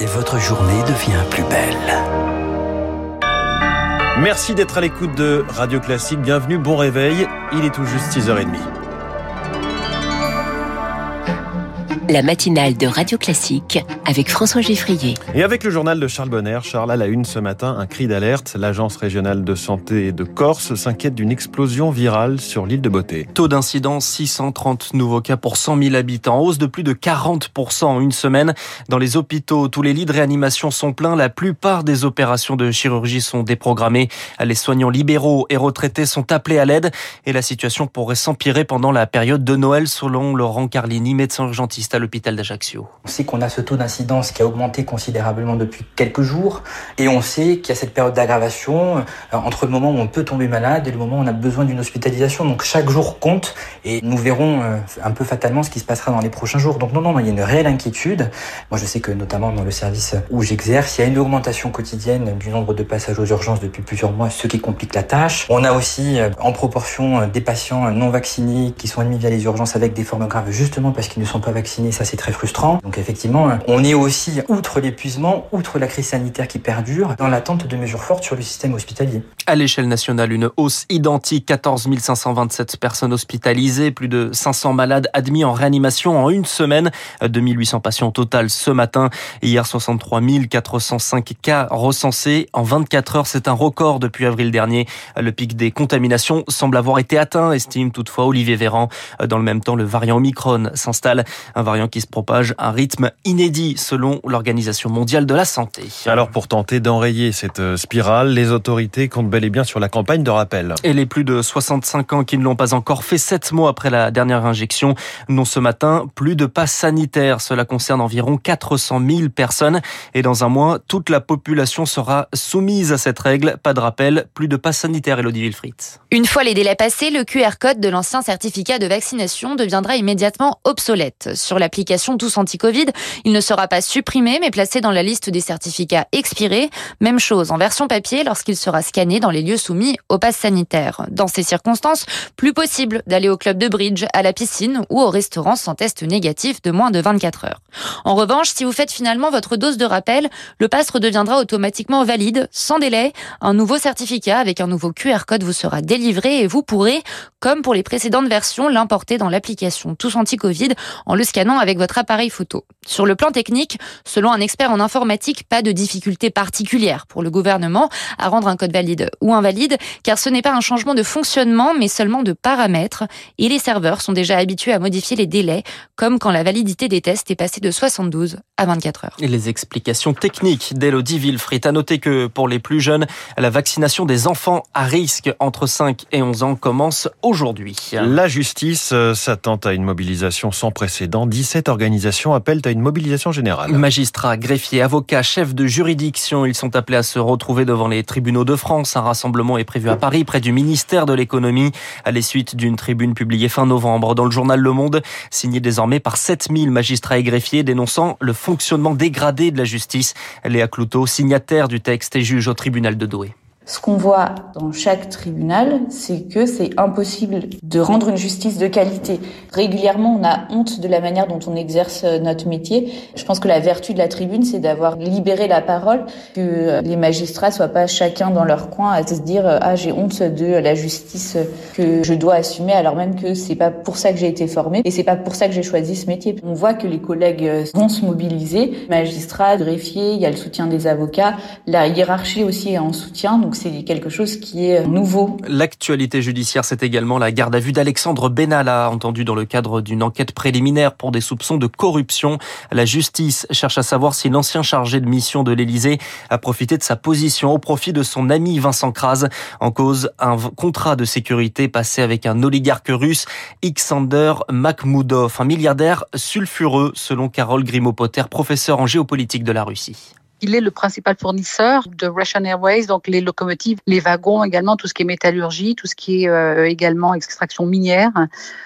et votre journée devient plus belle. Merci d'être à l'écoute de Radio Classique. Bienvenue, bon réveil. Il est tout juste 6h30. La matinale de Radio Classique avec François Geffrier. Et avec le journal de Charles Bonner, Charles a la une ce matin, un cri d'alerte. L'Agence régionale de santé de Corse s'inquiète d'une explosion virale sur l'île de Beauté. Taux d'incidence 630 nouveaux cas pour 100 000 habitants, hausse de plus de 40% en une semaine. Dans les hôpitaux, tous les lits de réanimation sont pleins. La plupart des opérations de chirurgie sont déprogrammées. Les soignants libéraux et retraités sont appelés à l'aide et la situation pourrait s'empirer pendant la période de Noël selon Laurent Carlini, médecin urgentiste à l'hôpital d'Ajaccio. On sait qu'on a ce taux d'incidence qui a augmenté considérablement depuis quelques jours et on sait qu'il y a cette période d'aggravation euh, entre le moment où on peut tomber malade et le moment où on a besoin d'une hospitalisation. Donc chaque jour compte et nous verrons euh, un peu fatalement ce qui se passera dans les prochains jours. Donc non, non, non il y a une réelle inquiétude. Moi je sais que notamment dans le service où j'exerce, il y a une augmentation quotidienne du nombre de passages aux urgences depuis plusieurs mois, ce qui complique la tâche. On a aussi euh, en proportion des patients non vaccinés qui sont admis via les urgences avec des formes graves justement parce qu'ils ne sont pas vaccinés ça c'est très frustrant. Donc effectivement, on est aussi, outre l'épuisement, outre la crise sanitaire qui perdure, dans l'attente de mesures fortes sur le système hospitalier. À l'échelle nationale, une hausse identique, 14 527 personnes hospitalisées, plus de 500 malades admis en réanimation en une semaine, 2800 patients au total ce matin. Hier, 63 405 cas recensés en 24 heures. C'est un record depuis avril dernier. Le pic des contaminations semble avoir été atteint, estime toutefois Olivier Véran. Dans le même temps, le variant Omicron s'installe. Un variant qui se propage à un rythme inédit selon l'Organisation mondiale de la santé. Alors pour tenter d'enrayer cette euh, spirale, les autorités comptent bel et bien sur la campagne de rappel. Et les plus de 65 ans qui ne l'ont pas encore fait sept mois après la dernière injection n'ont ce matin plus de passe sanitaire. Cela concerne environ 400 000 personnes et dans un mois, toute la population sera soumise à cette règle. Pas de rappel, plus de passe sanitaire, Elodie Wilfried. Une fois les délais passés, le QR code de l'ancien certificat de vaccination deviendra immédiatement obsolète. Sur la l'application Tous Anti-Covid. Il ne sera pas supprimé, mais placé dans la liste des certificats expirés. Même chose en version papier lorsqu'il sera scanné dans les lieux soumis au pass sanitaire. Dans ces circonstances, plus possible d'aller au club de bridge, à la piscine ou au restaurant sans test négatif de moins de 24 heures. En revanche, si vous faites finalement votre dose de rappel, le pass redeviendra automatiquement valide, sans délai. Un nouveau certificat avec un nouveau QR code vous sera délivré et vous pourrez, comme pour les précédentes versions, l'importer dans l'application Tous Anti-Covid en le scannant avec votre appareil photo. Sur le plan technique, selon un expert en informatique, pas de difficulté particulière pour le gouvernement à rendre un code valide ou invalide, car ce n'est pas un changement de fonctionnement, mais seulement de paramètres. Et les serveurs sont déjà habitués à modifier les délais, comme quand la validité des tests est passée de 72 à 24 heures. Et les explications techniques d'Elodie Villefrit. À noter que pour les plus jeunes, la vaccination des enfants à risque entre 5 et 11 ans commence aujourd'hui. La justice euh, s'attend à une mobilisation sans précédent. 17 organisations appellent à une mobilisation générale. Magistrats, greffiers, avocats, chefs de juridiction, ils sont appelés à se retrouver devant les tribunaux de France. Un rassemblement est prévu à Paris, près du ministère de l'économie, à la suite d'une tribune publiée fin novembre dans le journal Le Monde, signée désormais par 7000 magistrats et greffiers dénonçant le fonctionnement dégradé de la justice. Léa Cloutot, signataire du texte et juge au tribunal de Douai. Ce qu'on voit dans chaque tribunal, c'est que c'est impossible de rendre une justice de qualité. Régulièrement, on a honte de la manière dont on exerce euh, notre métier. Je pense que la vertu de la tribune, c'est d'avoir libéré la parole, que les magistrats soient pas chacun dans leur coin à se dire ah j'ai honte de la justice que je dois assumer, alors même que c'est pas pour ça que j'ai été formé et c'est pas pour ça que j'ai choisi ce métier. On voit que les collègues vont se mobiliser, magistrats, greffiers, il y a le soutien des avocats, la hiérarchie aussi est en soutien, c'est quelque chose qui est nouveau. L'actualité judiciaire, c'est également la garde à vue d'Alexandre Benalla, entendu dans le cadre d'une enquête préliminaire pour des soupçons de corruption. La justice cherche à savoir si l'ancien chargé de mission de l'Élysée a profité de sa position au profit de son ami Vincent Kras. En cause, un contrat de sécurité passé avec un oligarque russe, Xander Makhmoudov, un milliardaire sulfureux, selon Carole Grimaud-Potter, professeur en géopolitique de la Russie. Il est le principal fournisseur de Russian Airways, donc les locomotives, les wagons également, tout ce qui est métallurgie, tout ce qui est euh, également extraction minière.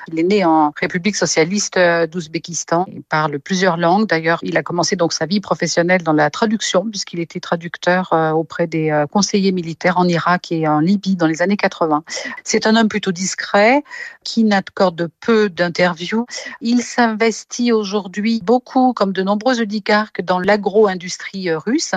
Il est né en République socialiste euh, d'Ouzbékistan. Il parle plusieurs langues. D'ailleurs, il a commencé donc sa vie professionnelle dans la traduction, puisqu'il était traducteur euh, auprès des conseillers militaires en Irak et en Libye dans les années 80. C'est un homme plutôt discret, qui n'accorde peu d'interviews. Il s'investit aujourd'hui beaucoup, comme de nombreux oligarques, dans l'agro-industrie russe,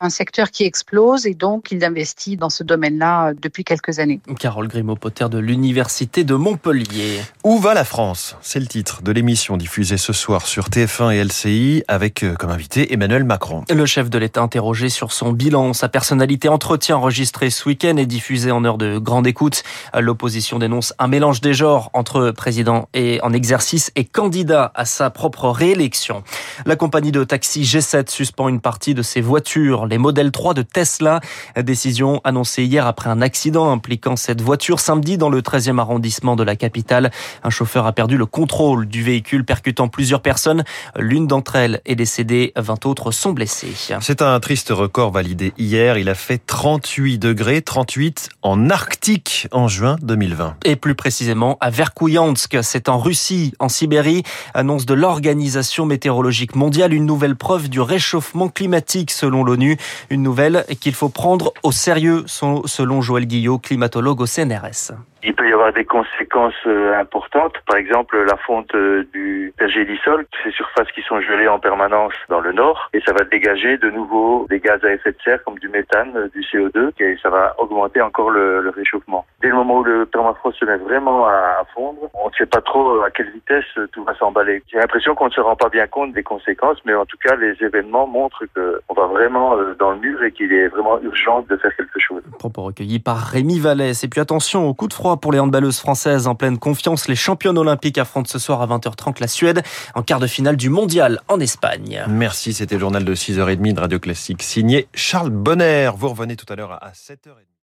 un secteur qui explose et donc il investit dans ce domaine-là depuis quelques années. Carole Grimaud-Potter de l'Université de Montpellier. Où va la France? C'est le titre de l'émission diffusée ce soir sur TF1 et LCI avec euh, comme invité Emmanuel Macron. Le chef de l'État interrogé sur son bilan, sa personnalité entretien enregistré ce week-end et diffusé en heure de grande écoute. L'opposition dénonce un mélange des genres entre président et en exercice et candidat à sa propre réélection. La compagnie de taxi G7 suspend une partie de de ses voitures, les modèles 3 de Tesla. Décision annoncée hier après un accident impliquant cette voiture samedi dans le 13e arrondissement de la capitale. Un chauffeur a perdu le contrôle du véhicule percutant plusieurs personnes. L'une d'entre elles est décédée, 20 autres sont blessées. C'est un triste record validé hier. Il a fait 38 degrés, 38 en Arctique en juin 2020. Et plus précisément à Verkhoyansk, c'est en Russie, en Sibérie, annonce de l'Organisation météorologique mondiale, une nouvelle preuve du réchauffement climatique selon l'ONU. Une nouvelle qu'il faut prendre au sérieux selon Joël Guillot, climatologue au CNRS. Il peut y avoir des conséquences euh, importantes, par exemple la fonte euh, du pergélisol, ces surfaces qui sont gelées en permanence dans le nord, et ça va dégager de nouveau des gaz à effet de serre comme du méthane, euh, du CO2, et ça va augmenter encore le, réchauffement. Dès le moment où le permafrost se met vraiment à, fondre, on ne sait pas trop à quelle vitesse tout va s'emballer. J'ai l'impression qu'on ne se rend pas bien compte des conséquences, mais en tout cas les événements montrent qu'on va vraiment dans le mur et qu'il est vraiment urgent de faire quelque chose. Par. Et puis attention de froid pour les handballeuses françaises en pleine confiance. Les championnes olympiques affrontent ce soir à 20h30 la Suède en quart de finale du mondial en Espagne. Merci, c'était le journal de 6h30 de Radio Classique signé Charles Bonner. Vous revenez tout à l'heure à 7h30.